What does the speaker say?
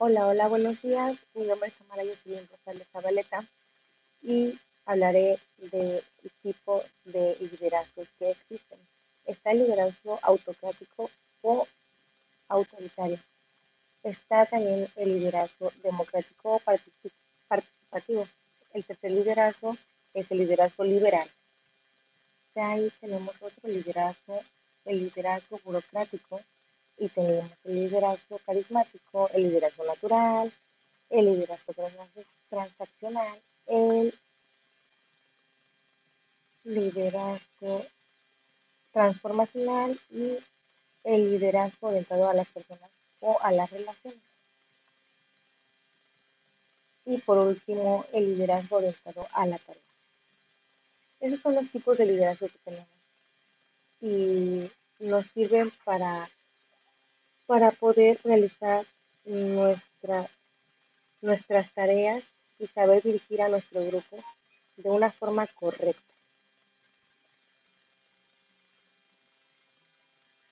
Hola, hola, buenos días. Mi nombre es Amara Jocelyn Rosales Zabaleta y hablaré del tipo de liderazgos que existen. Está el liderazgo autocrático o autoritario. Está también el liderazgo democrático o participativo. El tercer liderazgo es el liderazgo liberal. De ahí tenemos otro liderazgo, el liderazgo burocrático, y tenemos el liderazgo carismático, el liderazgo natural, el liderazgo transaccional, el liderazgo transformacional y el liderazgo orientado a las personas o a las relaciones. Y por último, el liderazgo orientado a la tarea. Esos son los tipos de liderazgo que tenemos y nos sirven para para poder realizar nuestra, nuestras tareas y saber dirigir a nuestro grupo de una forma correcta.